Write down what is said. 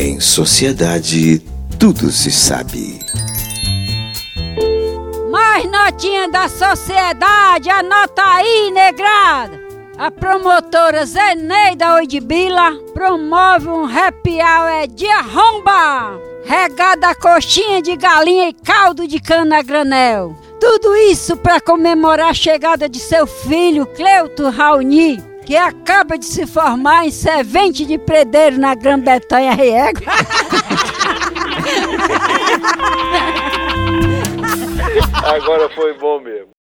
Em sociedade, tudo se sabe. Mais notinha da sociedade, anota aí, negrada. A promotora Zeneida Oidibila promove um happy hour de arromba, regada coxinha de galinha e caldo de cana granel. Tudo isso para comemorar a chegada de seu filho Cleuto Raoni, que acaba de se formar em servente de predeiro na Grã-Bretanha Riego. Agora foi bom mesmo.